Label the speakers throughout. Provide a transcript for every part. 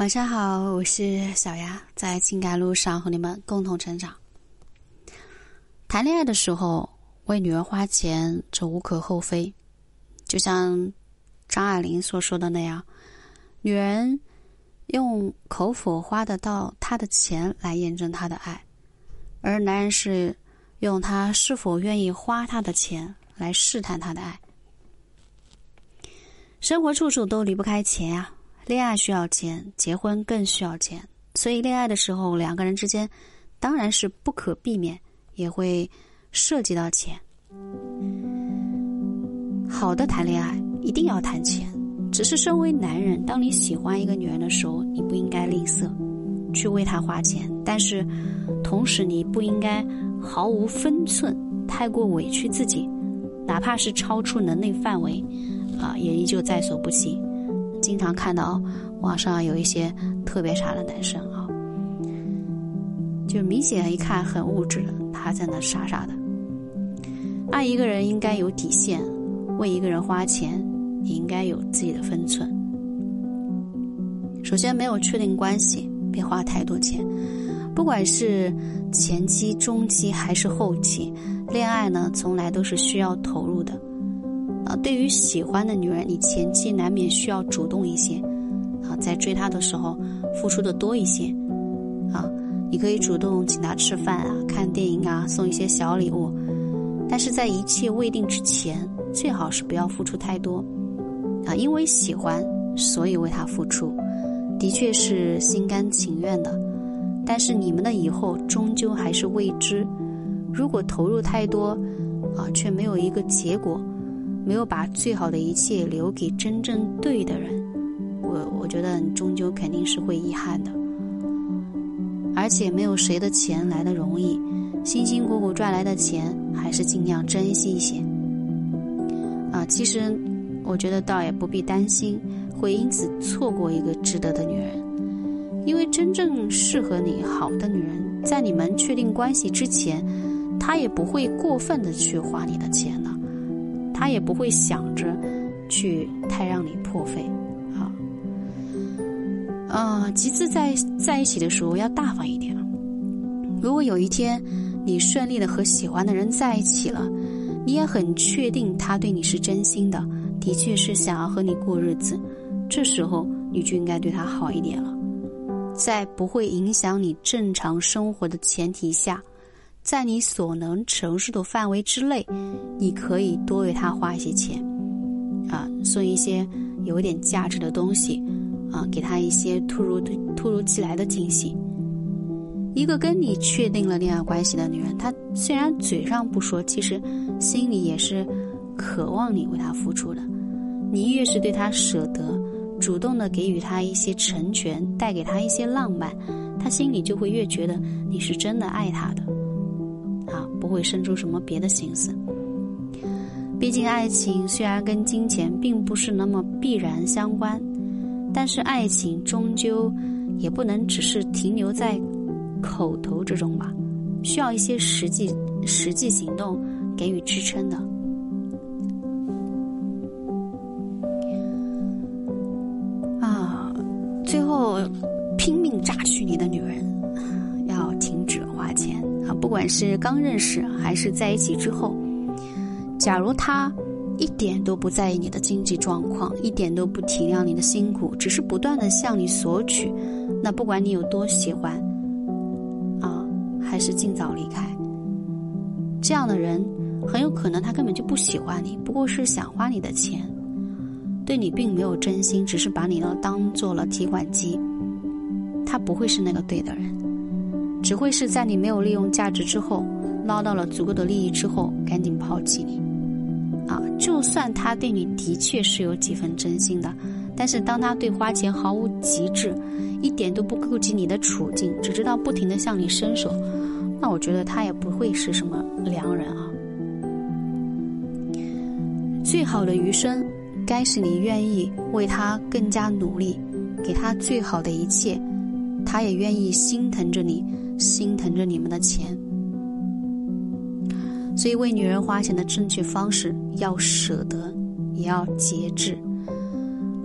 Speaker 1: 晚上好，我是小丫，在情感路上和你们共同成长。谈恋爱的时候，为女人花钱，这无可厚非。就像张爱玲所说的那样，女人用口否花得到她的钱来验证她的爱，而男人是用他是否愿意花他的钱来试探他的爱。生活处处都离不开钱啊。恋爱需要钱，结婚更需要钱，所以恋爱的时候，两个人之间当然是不可避免，也会涉及到钱。好的谈恋爱一定要谈钱，只是身为男人，当你喜欢一个女人的时候，你不应该吝啬去为她花钱，但是同时你不应该毫无分寸，太过委屈自己，哪怕是超出能力范围，啊，也依旧在所不惜。经常看到网上有一些特别傻的男生啊，就明显一看很物质，他在那傻傻的。爱一个人应该有底线，为一个人花钱也应该有自己的分寸。首先，没有确定关系，别花太多钱。不管是前期、中期还是后期，恋爱呢，从来都是需要投入的。啊，对于喜欢的女人，你前期难免需要主动一些，啊，在追她的时候付出的多一些，啊，你可以主动请她吃饭啊、看电影啊、送一些小礼物，但是在一切未定之前，最好是不要付出太多，啊，因为喜欢，所以为她付出，的确是心甘情愿的，但是你们的以后终究还是未知，如果投入太多，啊，却没有一个结果。没有把最好的一切留给真正对的人，我我觉得你终究肯定是会遗憾的。而且没有谁的钱来的容易，辛辛苦苦赚来的钱还是尽量珍惜一些。啊，其实我觉得倒也不必担心会因此错过一个值得的女人，因为真正适合你好的女人，在你们确定关系之前，她也不会过分的去花你的钱的。他也不会想着去太让你破费，啊，啊，其次在在一起的时候要大方一点。如果有一天你顺利的和喜欢的人在一起了，你也很确定他对你是真心的，的确是想要和你过日子，这时候你就应该对他好一点了，在不会影响你正常生活的前提下。在你所能承受的范围之内，你可以多为他花一些钱，啊，送一些有点价值的东西，啊，给他一些突如突如其来的惊喜。一个跟你确定了恋爱关系的女人，她虽然嘴上不说，其实心里也是渴望你为她付出的。你越是对她舍得，主动的给予她一些成全，带给她一些浪漫，她心里就会越觉得你是真的爱她的。啊，不会生出什么别的心思。毕竟，爱情虽然跟金钱并不是那么必然相关，但是爱情终究也不能只是停留在口头之中吧，需要一些实际实际行动给予支撑的。啊，最后拼命榨取你的女人，不管是刚认识还是在一起之后，假如他一点都不在意你的经济状况，一点都不体谅你的辛苦，只是不断的向你索取，那不管你有多喜欢，啊，还是尽早离开。这样的人很有可能他根本就不喜欢你，不过是想花你的钱，对你并没有真心，只是把你呢当做了提款机。他不会是那个对的人。只会是在你没有利用价值之后，捞到了足够的利益之后，赶紧抛弃你。啊，就算他对你的确是有几分真心的，但是当他对花钱毫无极致，一点都不顾及你的处境，只知道不停的向你伸手，那我觉得他也不会是什么良人啊。最好的余生，该是你愿意为他更加努力，给他最好的一切，他也愿意心疼着你。心疼着你们的钱，所以为女人花钱的正确方式要舍得，也要节制。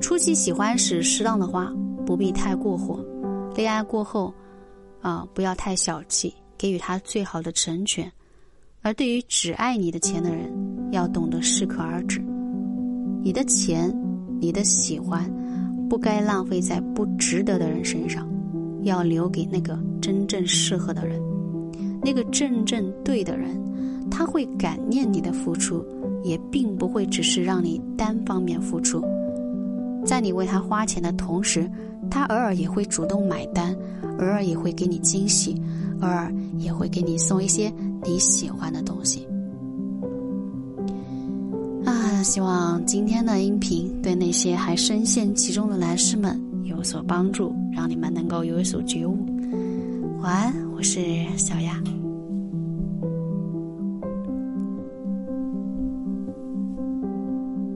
Speaker 1: 初期喜欢时适当的花，不必太过火。恋爱过后，啊，不要太小气，给予他最好的成全。而对于只爱你的钱的人，要懂得适可而止。你的钱，你的喜欢，不该浪费在不值得的人身上，要留给那个真正适合的人，那个真正对的人。他会感念你的付出，也并不会只是让你单方面付出。在你为他花钱的同时，他偶尔也会主动买单，偶尔也会给你惊喜，偶尔也会给你送一些你喜欢的东西。啊，希望今天的音频对那些还深陷其中的男士们所帮助，让你们能够有所觉悟。晚安，我是小雅。